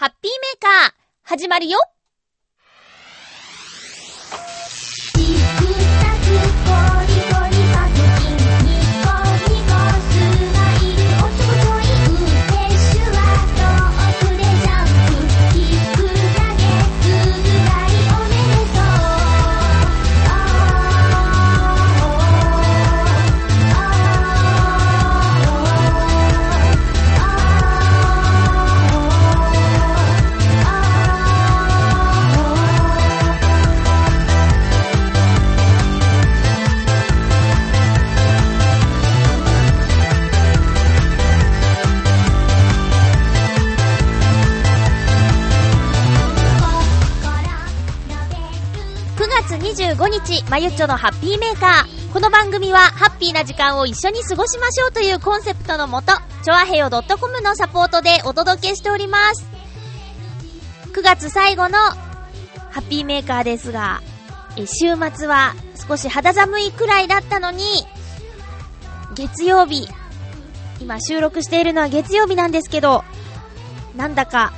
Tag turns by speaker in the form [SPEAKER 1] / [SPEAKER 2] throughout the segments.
[SPEAKER 1] ハッピーメーカー、始まるよ。25日、まゆっちょのハッピーメーカー。この番組は、ハッピーな時間を一緒に過ごしましょうというコンセプトのもと、ちょあへよ .com のサポートでお届けしております。9月最後の、ハッピーメーカーですが、え週末は少し肌寒いくらいだったのに、月曜日、今収録しているのは月曜日なんですけど、なんだか、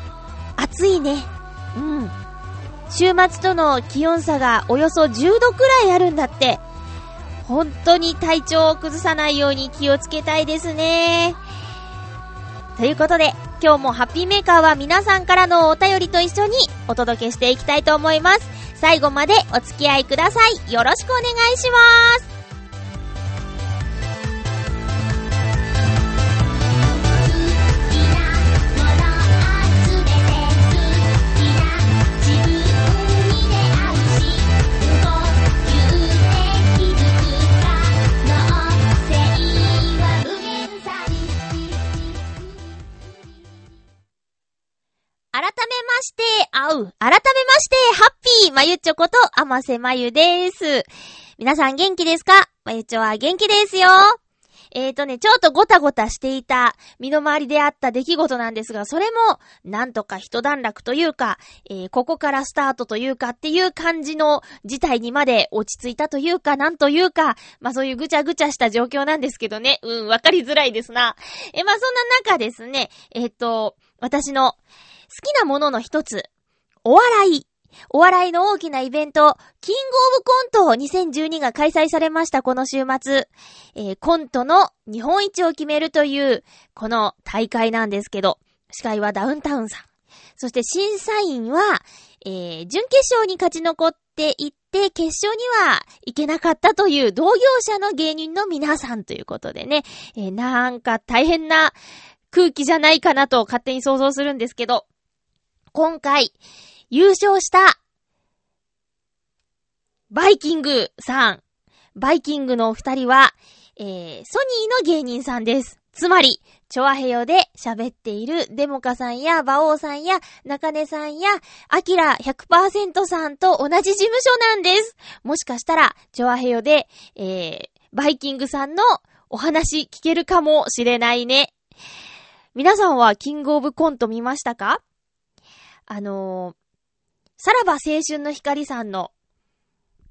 [SPEAKER 1] 暑いね。うん。週末との気温差がおよそ10度くらいあるんだって。本当に体調を崩さないように気をつけたいですね。ということで、今日もハッピーメーカーは皆さんからのお便りと一緒にお届けしていきたいと思います。最後までお付き合いください。よろしくお願いします。改めまして、あう。改めまして、ハッピーまゆちょこと、あませまゆです。皆さん元気ですか？まゆちょは元気ですよ。えーとね、ちょっとごたごたしていた身の回りであった出来事なんですが、それも、なんとか一段落というか、えー、ここからスタートというかっていう感じの事態にまで落ち着いたというか、なんというか、まあそういうぐちゃぐちゃした状況なんですけどね。うん、わかりづらいですな。えー、まあそんな中ですね、えっ、ー、と、私の、好きなものの一つ、お笑い。お笑いの大きなイベント、キングオブコント2012が開催されました、この週末。えー、コントの日本一を決めるという、この大会なんですけど、司会はダウンタウンさん。そして審査員は、えー、準決勝に勝ち残っていって、決勝には行けなかったという同業者の芸人の皆さんということでね、えー、なんか大変な空気じゃないかなと勝手に想像するんですけど、今回、優勝した、バイキングさん。バイキングのお二人は、えー、ソニーの芸人さんです。つまり、チョアヘヨで喋っているデモカさんやバオさんや中根さんやアキラ100%さんと同じ事務所なんです。もしかしたら、チョアヘヨで、えー、バイキングさんのお話聞けるかもしれないね。皆さんはキングオブコント見ましたか？あのー、さらば青春の光さんの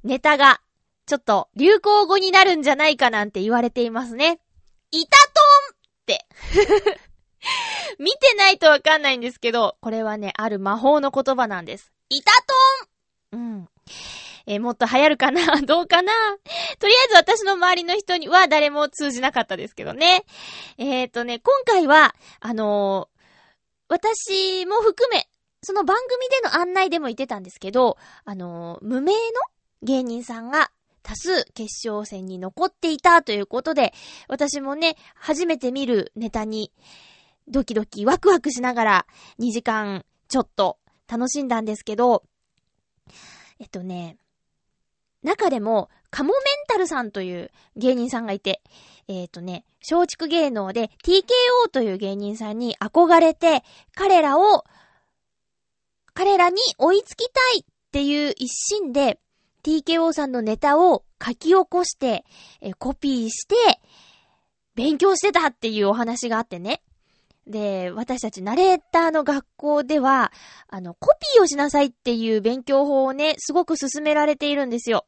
[SPEAKER 1] ネタが、ちょっと流行語になるんじゃないかなんて言われていますね。イタトンって 見てないとわかんないんですけど、これはね、ある魔法の言葉なんです。イタトンうん。えー、もっと流行るかな？どうかな？とりあえず私の周りの人には誰も通じなかったですけどね。えっ、ー、とね、今回は、あのー、私も含め、その番組での案内でも言ってたんですけど、あのー、無名の芸人さんが多数決勝戦に残っていたということで、私もね、初めて見るネタにドキドキワクワクしながら2時間ちょっと楽しんだんですけど、えっとね、中でも、カモメンタルさんという芸人さんがいて、えっ、とね、松竹芸能で TKO という芸人さんに憧れて、彼らを彼らに追いつきたいっていう一心で、TKO さんのネタを書き起こして、えコピーして、勉強してたっていうお話があってね。で、私たちナレーターの学校では、あの、コピーをしなさいっていう勉強法をね、すごく進められているんですよ。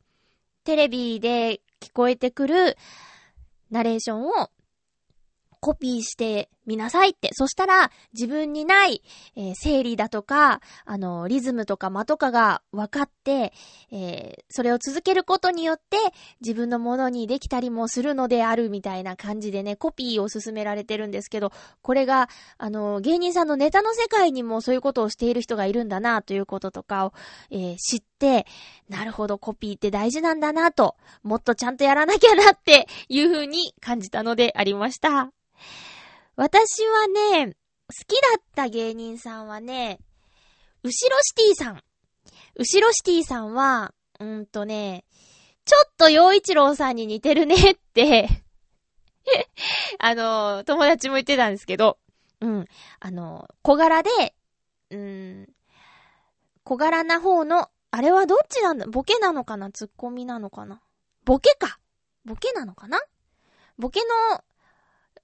[SPEAKER 1] テレビで聞こえてくるナレーションをコピーして見なさいって。そしたら、自分にない、えー、整理だとか、あの、リズムとか間とかが分かって、えー、それを続けることによって、自分のものにできたりもするのであるみたいな感じでね、コピーを進められてるんですけど、これが、あの、芸人さんのネタの世界にもそういうことをしている人がいるんだな、ということとかを、えー、知って、なるほど、コピーって大事なんだな、と、もっとちゃんとやらなきゃなっていう風に感じたのでありました。私はね、好きだった芸人さんはね、後ろシティさん。後ろシティさんは、うんとね、ちょっと洋一郎さんに似てるねって あの、友達も言ってたんですけど、うん、あの、小柄で、うん、小柄な方の、あれはどっちなんだ？ボケなのかな？ツッコミなのかな？ボケか。ボケなのかな？ボケの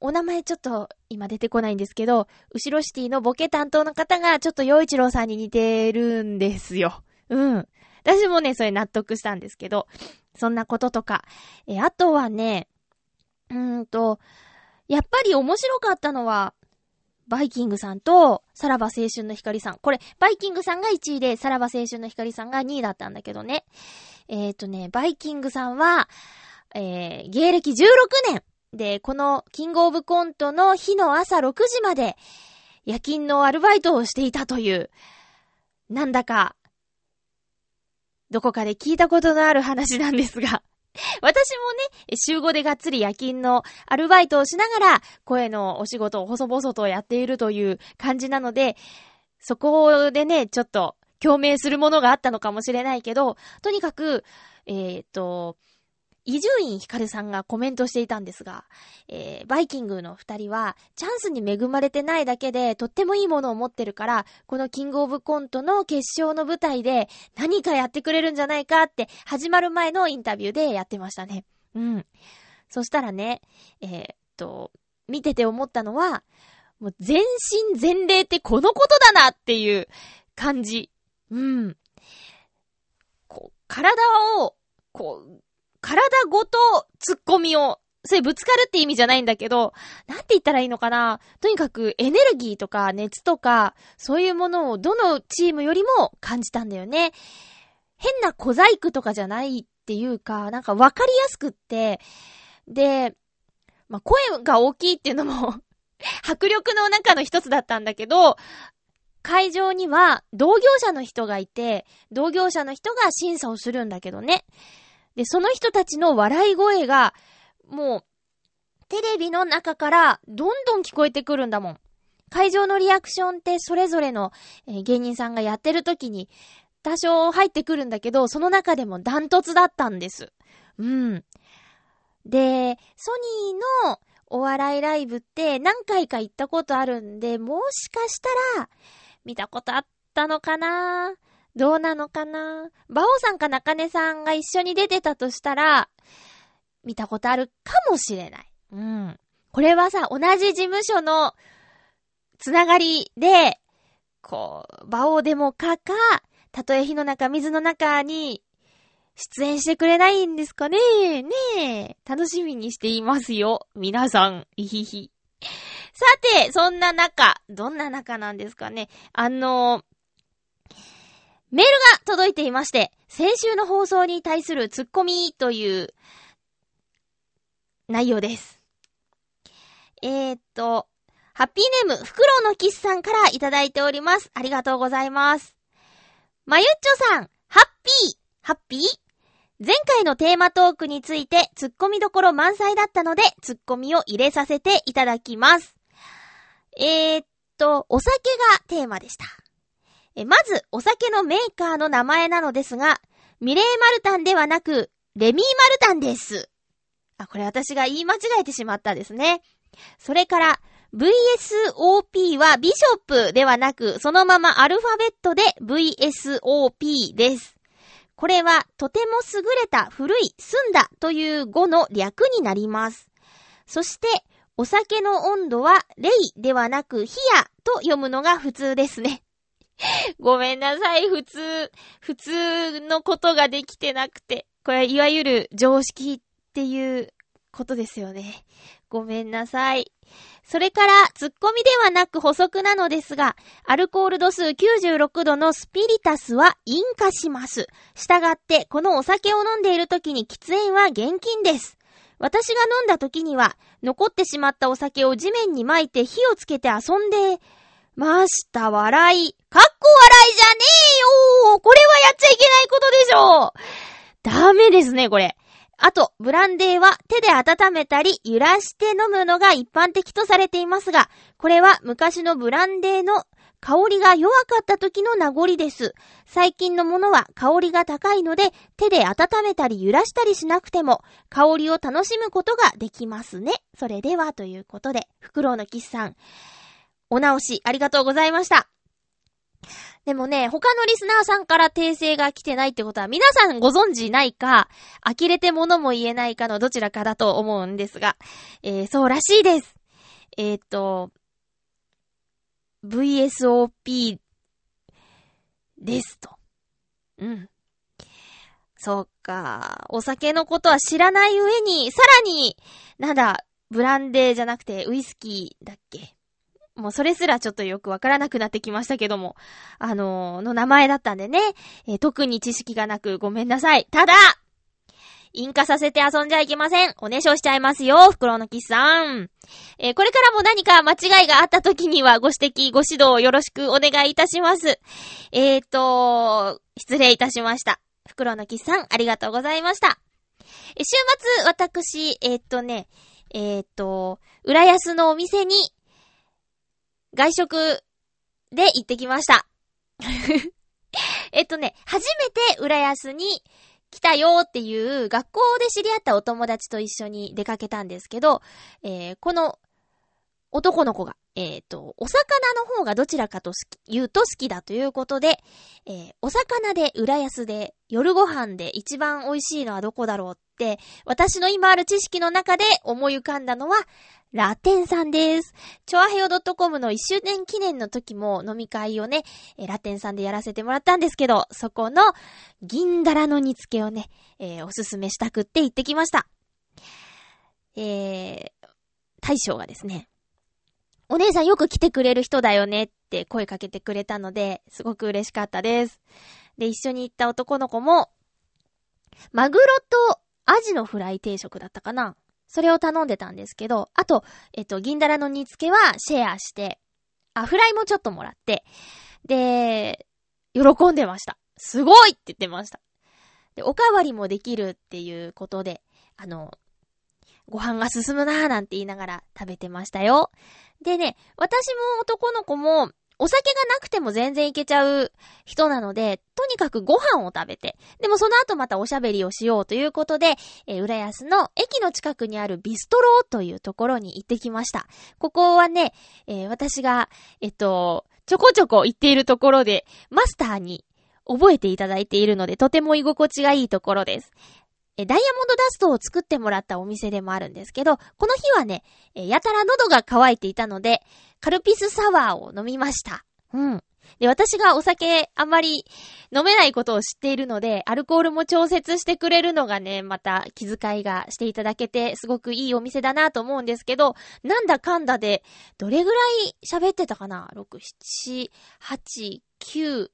[SPEAKER 1] お名前ちょっと今出てこないんですけど、うしろシティのボケ担当の方がちょっと洋一郎さんに似てるんですよ。うん。私もね、それ納得したんですけど、そんなこととか。え、あとはね、うーんと、やっぱり面白かったのは、バイキングさんと、さらば青春の光さん。これ、バイキングさんが1位で、さらば青春の光さんが2位だったんだけどね。えっ、ー、とね、バイキングさんは、えー、芸歴16年。で、このキングオブコントの日の朝6時まで夜勤のアルバイトをしていたという、なんだか、どこかで聞いたことのある話なんですが、私もね、週5でがっつり夜勤のアルバイトをしながら、声のお仕事を細々とやっているという感じなので、そこでね、ちょっと共鳴するものがあったのかもしれないけど、とにかく、えっ、ー、と、伊集院光さんがコメントしていたんですが、えー、バイキングの二人は、チャンスに恵まれてないだけで、とってもいいものを持ってるから、このキングオブコントの決勝の舞台で、何かやってくれるんじゃないかって、始まる前のインタビューでやってましたね。うん。そしたらね、えー、っと、見てて思ったのは、もう全身全霊ってこのことだなっていう感じ。うん。こう、体を、こう、体ごと突っ込みを、それぶつかるって意味じゃないんだけど、なんて言ったらいいのかな？とにかくエネルギーとか熱とか、そういうものをどのチームよりも感じたんだよね。変な小細工とかじゃないっていうか、なんかわかりやすくって、で、まあ、声が大きいっていうのも 迫力の中の一つだったんだけど、会場には同業者の人がいて、同業者の人が審査をするんだけどね。で、その人たちの笑い声が、もう、テレビの中からどんどん聞こえてくるんだもん。会場のリアクションってそれぞれの、え芸人さんがやってる時に多少入ってくるんだけど、その中でもダントツだったんです。うん。で、ソニーのお笑いライブって何回か行ったことあるんで、もしかしたら見たことあったのかなどうなのかな？バオさんか中根さんが一緒に出てたとしたら、見たことあるかもしれない。うん。これはさ、同じ事務所のつながりで、こう、バオデモカか、たとえ火の中、水の中に出演してくれないんですかね？ねえ。楽しみにしていますよ。皆さん。いひひ。さて、そんな中、どんな中なんですかね？あの、メールが届いていまして、先週の放送に対するツッコミという内容です。えー、っと、ハッピーネーム、フクロウのキスさんからいただいております。ありがとうございます。まゆっちょさん、ハッピー、ハッピー？前回のテーマトークについてツッコミどころ満載だったので、ツッコミを入れさせていただきます。えー、っと、お酒がテーマでした。え、まず、お酒のメーカーの名前なのですが、ミレーマルタンではなく、レミーマルタンです。あ、これ私が言い間違えてしまったですね。それから、VSOP はビショップではなく、そのままアルファベットで VSOP です。これは、とても優れた古い澄んだという語の略になります。そして、お酒の温度は、レイではなく、ヒヤと読むのが普通ですね。ごめんなさい、普通、普通のことができてなくて。これいわゆる常識っていうことですよね。ごめんなさい。それから、突っ込みではなく補足なのですが、アルコール度数96度のスピリタスは引火します。したがって、このお酒を飲んでいる時に喫煙は厳禁です。私が飲んだ時には、残ってしまったお酒を地面に巻いて火をつけて遊んでました。笑い。かっこ笑いじゃねえよこれはやっちゃいけないことでしょダメですね、これ。あと、ブランデーは手で温めたり揺らして飲むのが一般的とされていますが、これは昔のブランデーの香りが弱かった時の名残です。最近のものは香りが高いので、手で温めたり揺らしたりしなくても、香りを楽しむことができますね。それでは、ということで、フクロウのキスさん、お直しありがとうございました。でもね、他のリスナーさんから訂正が来てないってことは、皆さんご存知ないか、呆れて物も言えないかのどちらかだと思うんですが、えー、そうらしいです。えっ、と、VSOP ですと。うん。そうか。お酒のことは知らない上に、さらに、なんだ、ブランデーじゃなくてウイスキーだっけ？もうそれすらちょっとよくわからなくなってきましたけども、あのー、の名前だったんでね、えー、特に知識がなくごめんなさい。ただ、引火させて遊んじゃいけません。おねしょしちゃいますよ、袋のキスさん。えー、これからも何か間違いがあった時にはご指摘、ご指導よろしくお願いいたします。えーと、失礼いたしました。袋のキスさん、ありがとうございました。え週末、私、えー、っとね、えー、っと、浦安のお店に外食で行ってきました。えっとね、初めて浦安に来たよっていう学校で知り合ったお友達と一緒に出かけたんですけど、えー、この男の子が、えっ、ー、と、お魚の方がどちらかと言うと好きだということで、えー、お魚で浦安で夜ご飯で一番美味しいのはどこだろうって、私の今ある知識の中で思い浮かんだのは、ラテンさんです。チョアヘオ .com の1周年記念の時も飲み会をね、ラテンさんでやらせてもらったんですけど、そこの銀だらの煮付けをね、えー、おすすめしたくって行ってきました。えー、大将がですね、お姉さんよく来てくれる人だよねって声かけてくれたので、すごく嬉しかったです。で、一緒に行った男の子も、マグロとアジのフライ定食だったかなそれを頼んでたんですけど、あと、えっと、銀だらの煮付けはシェアして、あ、フライもちょっともらって、で、喜んでました。すごいって言ってました。で、おかわりもできるっていうことで、あの、ご飯が進むなーなんて言いながら食べてましたよ。でね、私も男の子も、お酒がなくても全然いけちゃう人なので、とにかくご飯を食べて、でもその後またおしゃべりをしようということで、えー、浦安の駅の近くにあるビストロというところに行ってきました。ここはね、えー、私が、えっと、ちょこちょこ行っているところで、マスターに覚えていただいているので、とても居心地がいいところです。え、ダイヤモンドダストを作ってもらったお店でもあるんですけど、この日はね、え、やたら喉が渇いていたので、カルピスサワーを飲みました。うん。で、私がお酒あんまり飲めないことを知っているので、アルコールも調節してくれるのがね、また気遣いがしていただけて、すごくいいお店だなと思うんですけど、なんだかんだで、どれぐらい喋ってたかな ?6、7、8、9、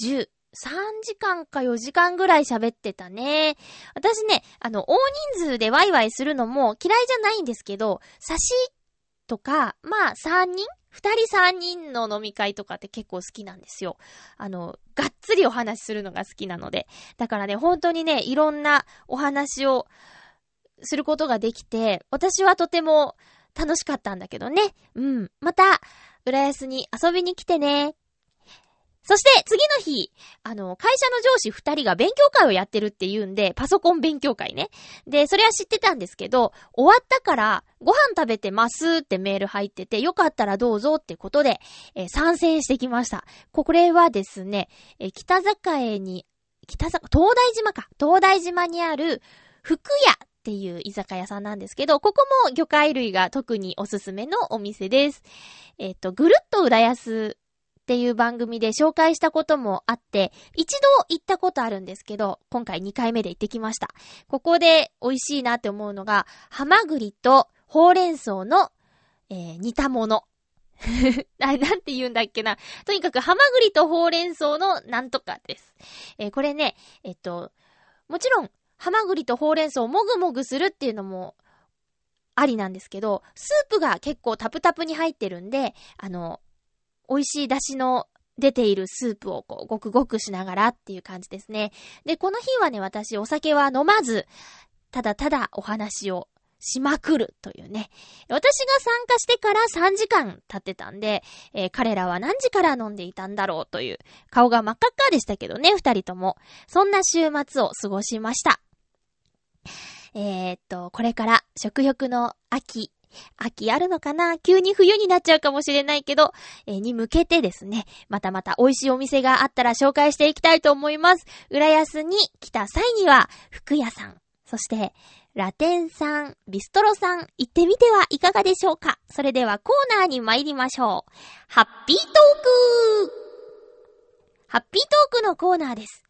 [SPEAKER 1] 10、3時間か4時間ぐらい喋ってたね。私ね、あの、大人数でワイワイするのも嫌いじゃないんですけど、差しとか、まあ3人？二人三人の飲み会とかって結構好きなんですよ。あの、がっつりお話しするのが好きなので。だからね、本当にね、いろんなお話をすることができて、私はとても楽しかったんだけどね。うん。また、浦安に遊びに来てね。そして次の日、あの、会社の上司二人が勉強会をやってるって言うんで、パソコン勉強会ね。で、それは知ってたんですけど、終わったからご飯食べてますってメール入ってて、よかったらどうぞってことで、えー、参戦してきました。これはですね、えー、北境に、北坂、東大島か。東大島にある、福屋っていう居酒屋さんなんですけど、ここも魚介類が特におすすめのお店です。えっ、ー、と、ぐるっと浦安っていう番組で紹介したこともあって、一度行ったことあるんですけど、今回2回目で行ってきました。ここで美味しいなって思うのが、ハマグリとほうれん草のえー、煮たもの。あなんて言うんだっけな。とにかく、ハマグリとほうれん草のなんとかです。えー、これね、えっと、もちろん、ハマグリとほうれん草をもぐもぐするっていうのも、ありなんですけど、スープが結構タプタプに入ってるんで、あの、美味しい出汁の出ているスープをこう、ごくごくしながらっていう感じですね。で、この日はね、私お酒は飲まず、ただただお話をしまくるというね。私が参加してから3時間経ってたんで、えー、彼らは何時から飲んでいたんだろうという、顔が真っ赤っかでしたけどね、二人とも。そんな週末を過ごしました。えー、っと、これから食欲の秋、秋あるのかな？急に冬になっちゃうかもしれないけど、えー、に向けてですね、またまた美味しいお店があったら紹介していきたいと思います。浦安に来た際には、服屋さん、そして、ラテンさん、ビストロさん、行ってみてはいかがでしょうか？それではコーナーに参りましょう。ハッピートークハッピートークのコーナーです。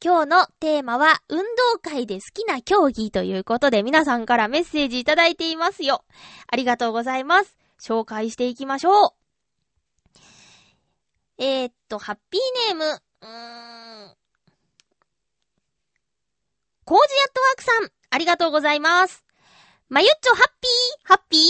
[SPEAKER 1] 今日のテーマは、運動会で好きな競技ということで皆さんからメッセージいただいていますよ。ありがとうございます。紹介していきましょう。えー、っと、ハッピーネーム、うーん。コージアットワークさん、ありがとうございます。まゆっちょ、ハッピーハッピー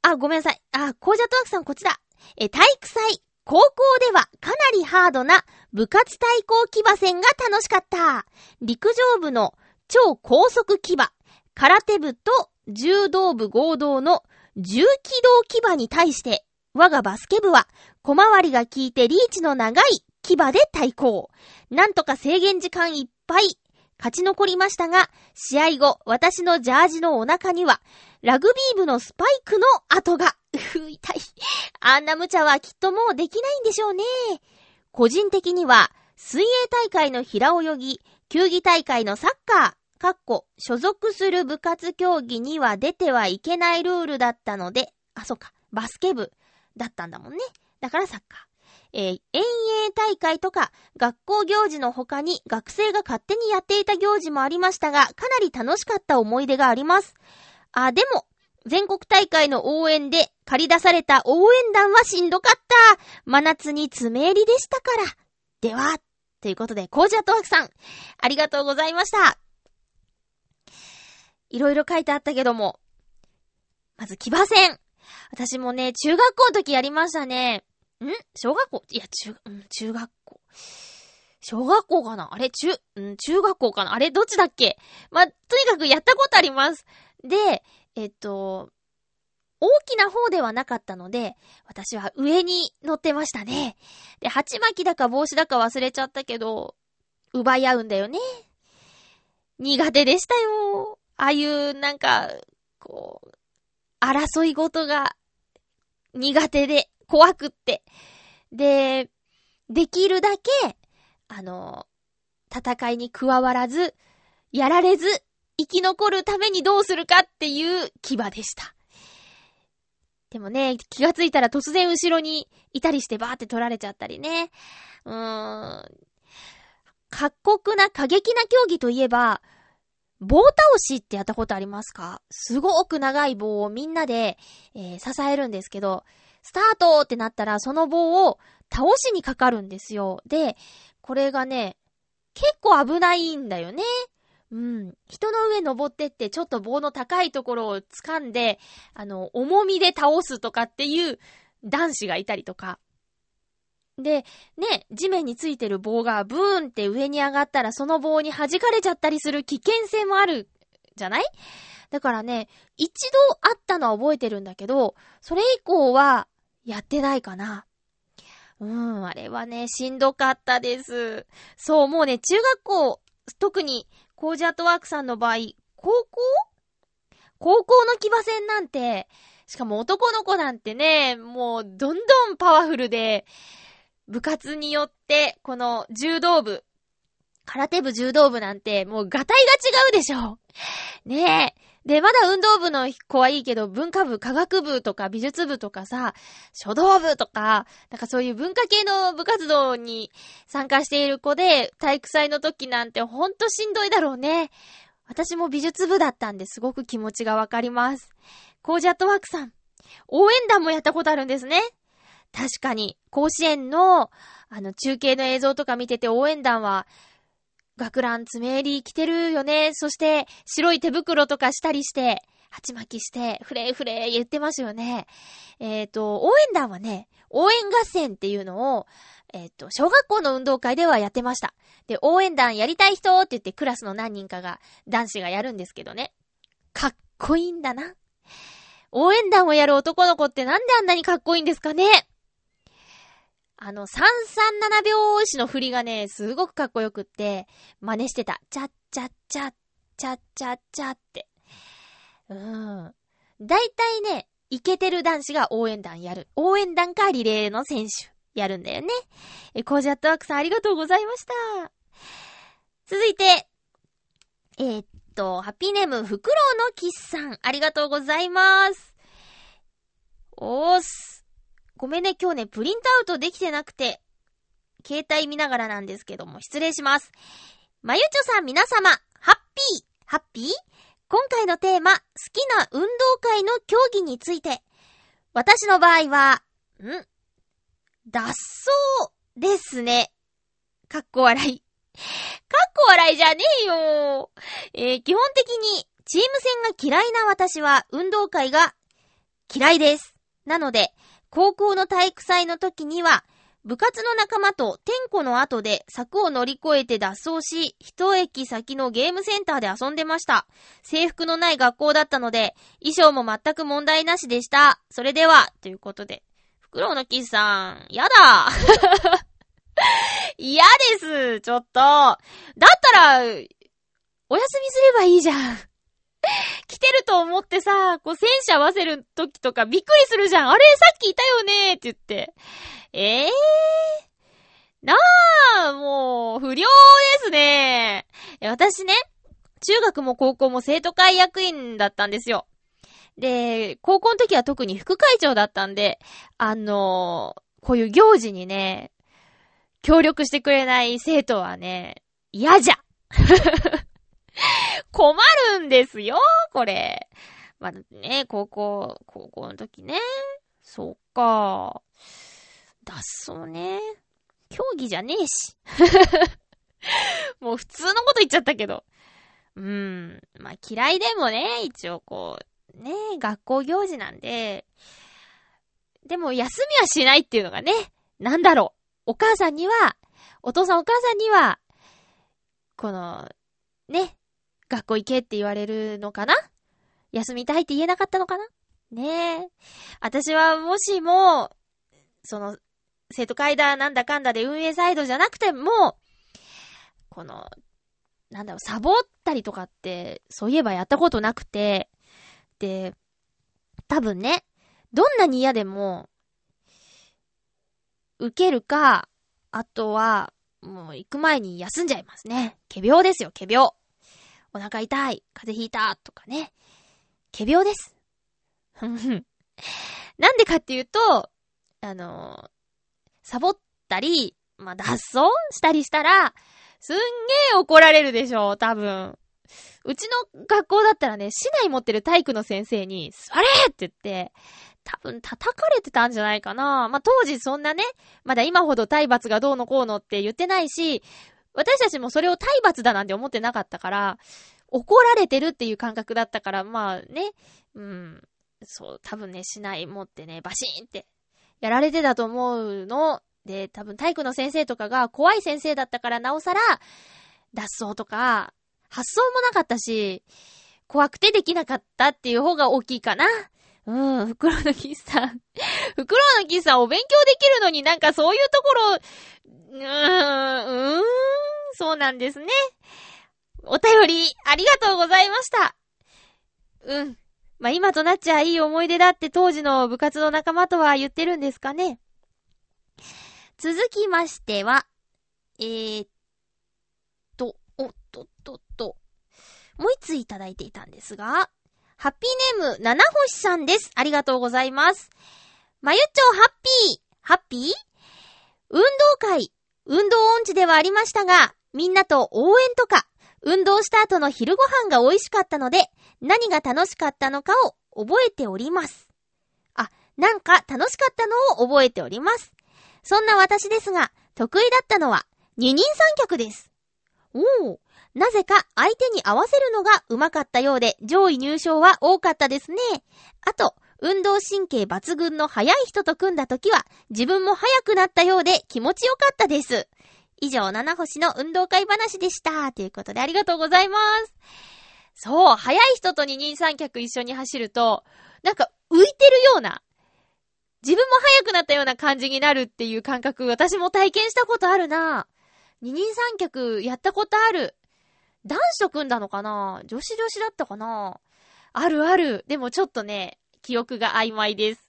[SPEAKER 1] あ、ごめんなさい。あ、コージャットワークさんこっちだ。え、体育祭。高校ではかなりハードな部活対抗騎馬戦が楽しかった。陸上部の超高速騎馬、空手部と柔道部合同の重機動騎馬に対して、我がバスケ部は小回りが効いてリーチの長い騎馬で対抗。なんとか制限時間いっぱい勝ち残りましたが、試合後、私のジャージのお腹には、ラグビー部のスパイクの跡が。うふ、痛い。あんな無茶はきっともうできないんでしょうね。個人的には、水泳大会の平泳ぎ、球技大会のサッカー、かっこ、所属する部活競技には出てはいけないルールだったので、あ、そっか、バスケ部だったんだもんね。だからサッカー。えー、遠泳大会とか学校行事の他に学生が勝手にやっていた行事もありましたが、かなり楽しかった思い出があります。あ、でも、全国大会の応援で借り出された応援団はしんどかった。真夏に爪入りでしたから。では、ということで、コージアトワクさん、ありがとうございました。いろいろ書いてあったけども、まず騎馬戦。私もね、中学校の時やりましたね。ん？小学校？いや、中、うん、中学校。小学校かな？あれ？中、うん、中学校かな？あれ？どっちだっけ？まあとにかくやったことあります。で、えっと、大きな方ではなかったので、私は上に乗ってましたね。で、鉢巻きだか帽子だか忘れちゃったけど、奪い合うんだよね。苦手でしたよ。ああいう、なんか、こう、争い事が苦手で。怖くって。で、できるだけ、あの、戦いに加わらず、やられず、生き残るためにどうするかっていう牙でした。でもね、気がついたら突然後ろにいたりしてバーって取られちゃったりね。うーん。過酷な過激な競技といえば、棒倒しってやったことありますか？すごく長い棒をみんなで、えー、支えるんですけど、スタートってなったら、その棒を倒しにかかるんですよ。で、これがね、結構危ないんだよね。うん。人の上登ってってちょっと棒の高いところを掴んで、あの、重みで倒すとかっていう男子がいたりとか。で、ね、地面についてる棒がブーンって上に上がったらその棒に弾かれちゃったりする危険性もあるじゃない？だからね、一度あったのは覚えてるんだけど、それ以降はやってないかな。うん、あれはね、しんどかったです。そう、もうね、中学校、特に、コージアットワークさんの場合、高校？高校の騎馬戦なんて、しかも男の子なんてね、もうどんどんパワフルで、部活によって、この柔道部、空手部柔道部なんて、もうガタイが違うでしょ。ねえ。で、まだ運動部の子はいいけど、文化部、科学部とか美術部とかさ、書道部とか、なんかそういう文化系の部活動に参加している子で、体育祭の時なんてほんとしんどいだろうね。私も美術部だったんですごく気持ちがわかります。コージアットワークさん。応援団もやったことあるんですね。確かに、甲子園の、あの、中継の映像とか見てて応援団は、学ラン爪襟着てるよね。そして、白い手袋とかしたりして、鉢巻きして、フレーフレー言ってますよね。えっ、ー、と、応援団はね、応援合戦っていうのを、えっ、ー、と、小学校の運動会ではやってました。で、応援団やりたい人って言ってクラスの何人かが、男子がやるんですけどね。かっこいいんだな。応援団をやる男の子ってなんであんなにかっこいいんですかねあの、337拍子の振りがね、すごくかっこよくって、真似してた。チャッチャッチャッ、チャッチャッチャって。うん。だいたいね、イケてる男子が応援団やる。応援団かリレーの選手、やるんだよね。え、コージャットワークさんありがとうございました。続いて、えー、っと、ハッピーネーム、フクロウのキスさん、ありがとうございます。おーす。ごめんね、今日ね、プリントアウトできてなくて、携帯見ながらなんですけども、失礼します。まゆちょさん皆様、ハッピー、ハッピー？今回のテーマ、好きな運動会の競技について。私の場合は、ん？脱走ですね。かっこ笑い。かっこ笑いじゃねえよ。えー、基本的に、チーム戦が嫌いな私は運動会が嫌いです。なので、高校の体育祭の時には、部活の仲間と天候の後で柵を乗り越えて脱走し、一駅先のゲームセンターで遊んでました。制服のない学校だったので、衣装も全く問題なしでした。それでは、ということで。フクロウのキスさん、やだ 嫌です、ちょっと。だったら、お休みすればいいじゃん。来てると思ってさ、こう、戦車合わせる時とかびっくりするじゃん。あれ、さっきいたよねって言って。ええー、なあ、もう、不良ですね。私ね、中学も高校も生徒会役員だったんですよ。で、高校の時は特に副会長だったんで、あのー、こういう行事にね、協力してくれない生徒はね、嫌じゃ 困るんですよ、これ。まあね、高校、高校の時ね。そっか。脱走ね。競技じゃねえし。もう普通のこと言っちゃったけど。うん。まあ嫌いでもね、一応こう、ね、学校行事なんで。でも休みはしないっていうのがね、なんだろう。お母さんには、お父さんお母さんには、この、ね、学校行けって言われるのかな？休みたいって言えなかったのかな？ねえ。私はもしも、その、生徒会だなんだかんだで運営サイドじゃなくても、この、なんだろう、サボったりとかって、そういえばやったことなくて、で、多分ね、どんなに嫌でも、受けるか、あとは、もう行く前に休んじゃいますね。仮病ですよ、仮病。お腹痛い、風邪ひいた、とかね。仮病です。なんでかっていうと、あの、サボったり、まあ、脱走したりしたら、すんげー怒られるでしょう、多分。うちの学校だったらね、市内持ってる体育の先生に、座れって言って、多分叩かれてたんじゃないかな。まあ、当時そんなね、まだ今ほど体罰がどうのこうのって言ってないし、私たちもそれを体罰だなんて思ってなかったから、怒られてるっていう感覚だったから、まあね、うん、そう、多分ね、市内持ってね、バシーンってやられてたと思うの。で、多分体育の先生とかが怖い先生だったからなおさら、脱走とか、発想もなかったし、怖くてできなかったっていう方が大きいかな。うん、袋のキスさん。袋のキスさんお勉強できるのになんかそういうところ、うーん、うーん、そうなんですね。お便り、ありがとうございました。うん。まあ、今となっちゃいい思い出だって当時の部活の仲間とは言ってるんですかね。続きましては、えー、っと、おっとっとっと、もう一ついただいていたんですが、ハッピーネーム、七星さんです。ありがとうございます。まゆっちょハッピー、ハッピー？運動会、運動音痴ではありましたが、みんなと応援とか、運動した後の昼ご飯が美味しかったので、何が楽しかったのかを覚えております。あ、なんか楽しかったのを覚えております。そんな私ですが、得意だったのは二人三脚です。おお、なぜか相手に合わせるのが上手かったようで、上位入賞は多かったですね。あと、運動神経抜群の速い人と組んだ時は、自分も速くなったようで気持ちよかったです。以上、七星の運動会話でした。ということでありがとうございます。そう、速い人と二人三脚一緒に走ると、なんか浮いてるような、自分も速くなったような感じになるっていう感覚、私も体験したことあるな。二人三脚やったことある。男子と組んだのかな？女子女子だったかな？あるある。でもちょっとね、記憶が曖昧です。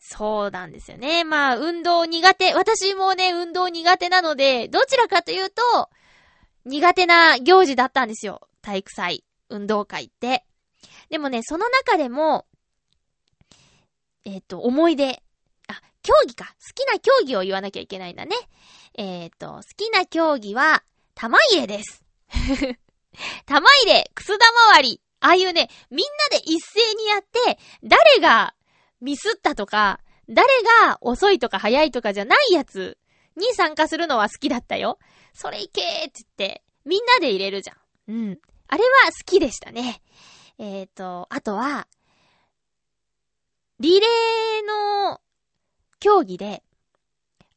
[SPEAKER 1] そうなんですよね。まあ、運動苦手。私もね、運動苦手なので、どちらかというと、苦手な行事だったんですよ。体育祭、運動会って。でもね、その中でも、えっ、ー、と、思い出。あ、競技か。好きな競技を言わなきゃいけないんだね。えっ、ー、と、好きな競技は、玉入れです。玉入れ、くす玉割り。ああいうね、みんなで一斉にやって、誰がミスったとか、誰が遅いとか早いとかじゃないやつに参加するのは好きだったよ。それいけーって言って、みんなで入れるじゃん。うん。あれは好きでしたね。えっ、ー、と、あとは、リレーの競技で、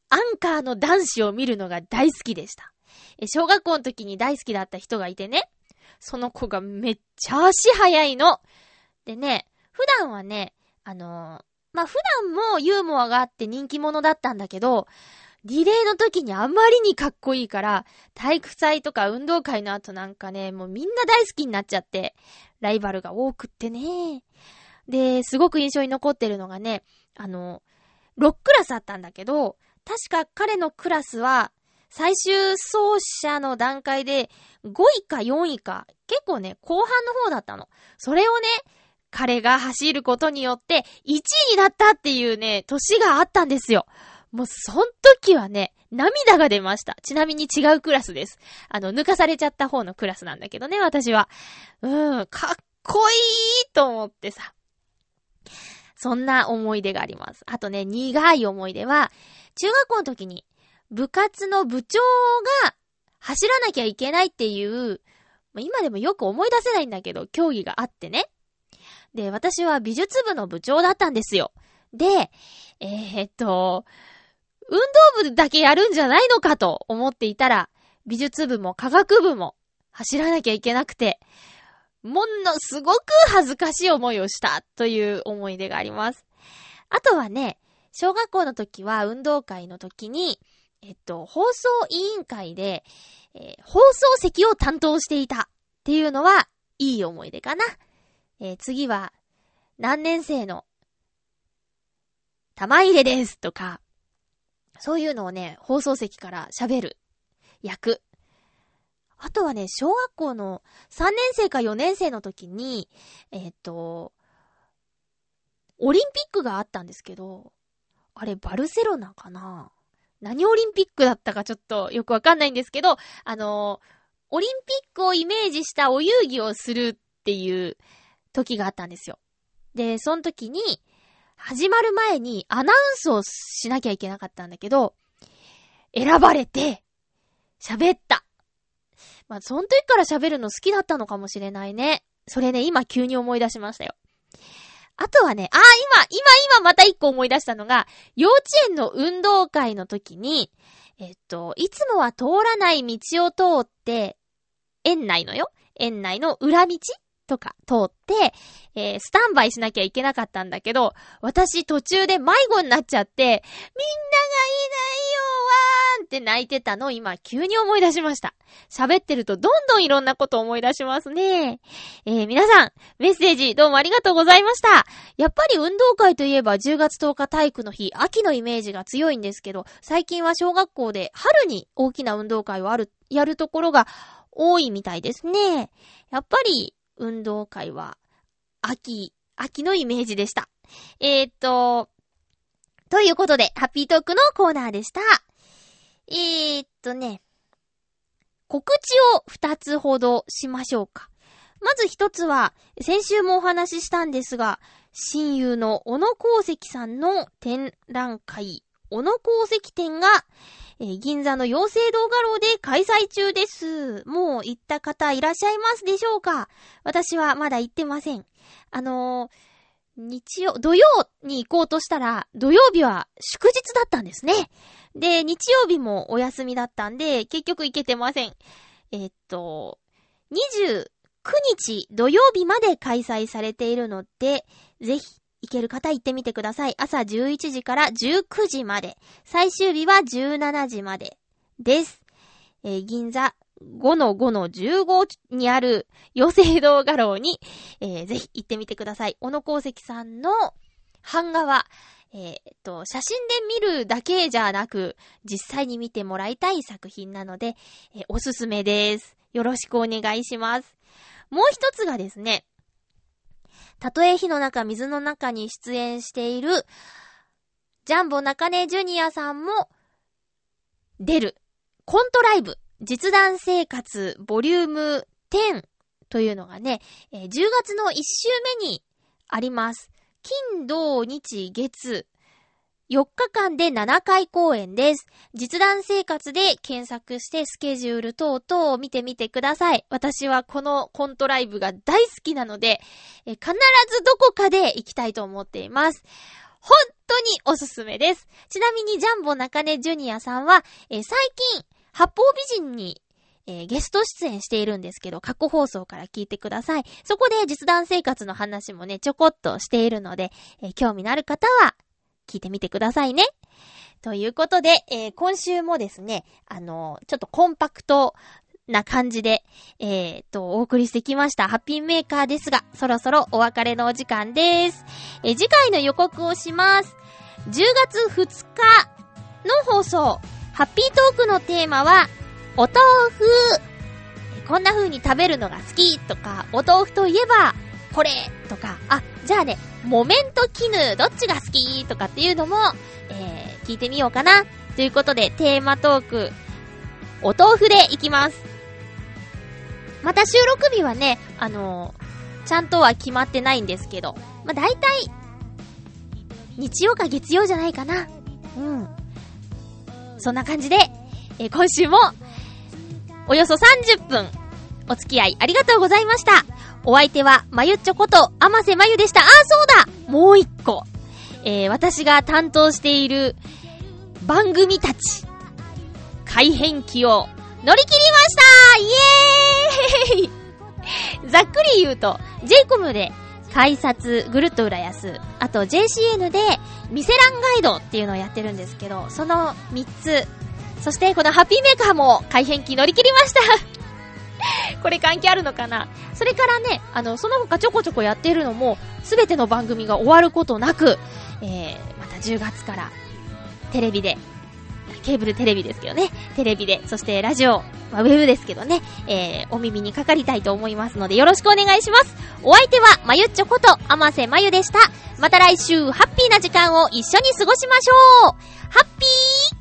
[SPEAKER 1] アンカーの男子を見るのが大好きでした。え小学校の時に大好きだった人がいてね、その子がめっちゃ足速いの。でね、普段はね、あのー、まあ、普段もユーモアがあって人気者だったんだけど、リレーの時にあまりにかっこいいから、体育祭とか運動会の後なんかね、もうみんな大好きになっちゃって、ライバルが多くってね。で、すごく印象に残ってるのがね、あの、6クラスあったんだけど、確か彼のクラスは、最終走者の段階で5位か4位か、結構ね、後半の方だったの。それをね、彼が走ることによって1位になったっていうね、年があったんですよ。もうそん時はね、涙が出ました。ちなみに違うクラスです。あの、抜かされちゃった方のクラスなんだけどね、私は。うん、かっこいいと思ってさ。そんな思い出があります。あとね、苦い思い出は、中学校の時に部活の部長が走らなきゃいけないっていう、今でもよく思い出せないんだけど、競技があってね。で、私は美術部の部長だったんですよ。で、えー、っと、運動部だけやるんじゃないのかと思っていたら、美術部も科学部も走らなきゃいけなくて、ものすごく恥ずかしい思いをしたという思い出があります。あとはね、小学校の時は運動会の時に、えっと、放送委員会で、えー、放送席を担当していたっていうのは、いい思い出かな。えー、次は、何年生の、玉入れですとか、そういうのをね、放送席から喋る役。あとはね、小学校の3年生か4年生の時に、えっ、と、オリンピックがあったんですけど、あれ、バルセロナかな何オリンピックだったかちょっとよくわかんないんですけど、あのオリンピックをイメージしたお遊戯をするっていう時があったんですよ。で、その時に、始まる前にアナウンスをしなきゃいけなかったんだけど、選ばれて、喋った。まあ、その時から喋るの好きだったのかもしれないね。それね、今急に思い出しましたよ。あとはね、あ、今、今、今また一個思い出したのが、幼稚園の運動会の時に、えっと、いつもは通らない道を通って、園内のよ園内の裏道とか通って、えー、スタンバイしなきゃいけなかったんだけど、私途中で迷子になっちゃって、みんながいないよわーんって泣いてたの？今急に思い出しました。喋ってるとどんどんいろんなこと思い出しますね。えー、皆さん、メッセージどうもありがとうございました。やっぱり運動会といえば10月10日体育の日、秋のイメージが強いんですけど、最近は小学校で春に大きな運動会をある、やるところが多いみたいですね。やっぱり運動会は、秋、秋のイメージでした。えー、っと、ということで、ハッピートークのコーナーでした。えー、っとね、告知を二つほどしましょうか。まず一つは、先週もお話ししたんですが、親友の小野功石さんの展覧会、小野功石展が、えー、銀座の妖精動画廊で開催中です。もう行った方いらっしゃいますでしょうか私はまだ行ってません。あのー、日曜、土曜に行こうとしたら、土曜日は祝日だったんですね。で、日曜日もお休みだったんで、結局行けてません。え、っと、29日土曜日まで開催されているので、ぜひ行ける方行ってみてください。朝11時から19時まで。最終日は17時までです。えー、銀座5-5-15にある妖精堂画廊に、えー、ぜひ行ってみてください。小野功石さんの版画は、えー、っと、写真で見るだけじゃなく、実際に見てもらいたい作品なので、えー、おすすめです。よろしくお願いします。もう一つがですね、たとえ火の中、水の中に出演している、ジャンボ中根ジュニアさんも、出る、コントライブ、実弾生活、ボリューム10というのがね、えー、10月の1週目にあります。金、土、日、月、4日間で7回公演です。実弾生活で検索してスケジュール等々を見てみてください。私はこのコントライブが大好きなので、必ずどこかで行きたいと思っています。本当におすすめです。ちなみにジャンボ中根ジュニアさんは、最近、八方美人にえー、ゲスト出演しているんですけど、過去放送から聞いてください。そこで実弾生活の話もね、ちょこっとしているので、えー、興味のある方は、聞いてみてくださいね。ということで、えー、今週もですね、あの、ちょっとコンパクトな感じで、えー、と、お送りしてきました。ハッピーメーカーですが、そろそろお別れのお時間です。え、次回の予告をします。10月2日の放送、ハッピートークのテーマは、お豆腐こんな風に食べるのが好きとか、お豆腐といえば、これとか、あ、じゃあね、モメント絹、どっちが好きとかっていうのも、えー、聞いてみようかな。ということで、テーマトーク、お豆腐でいきます。また収録日はね、あのー、ちゃんとは決まってないんですけど、まあ、大体、日曜か月曜じゃないかな。うん。そんな感じで、えー、今週も、およそ30分、お付き合いありがとうございました。お相手は、まゆっちょこと、あませまゆでした。あ、そうだもう一個。えー、私が担当している番組たち、改変期を乗り切りましたイエーイ ざっくり言うと、j コムで改札ぐるっと浦安、あと JCN でミセランガイドっていうのをやってるんですけど、その3つ、そしてこのハッピーメーカーも改変期乗り切りました。これ関係あるのかな？それからね、あの、その他ちょこちょこやっているのも、すべての番組が終わることなく、えー、また10月から、テレビで、ケーブルテレビですけどね、テレビで、そしてラジオ、まあ、ウェブですけどね、えー、お耳にかかりたいと思いますので、よろしくお願いします。お相手は、まゆっちょこと、あませまゆでした。また来週、ハッピーな時間を一緒に過ごしましょう。ハッピー!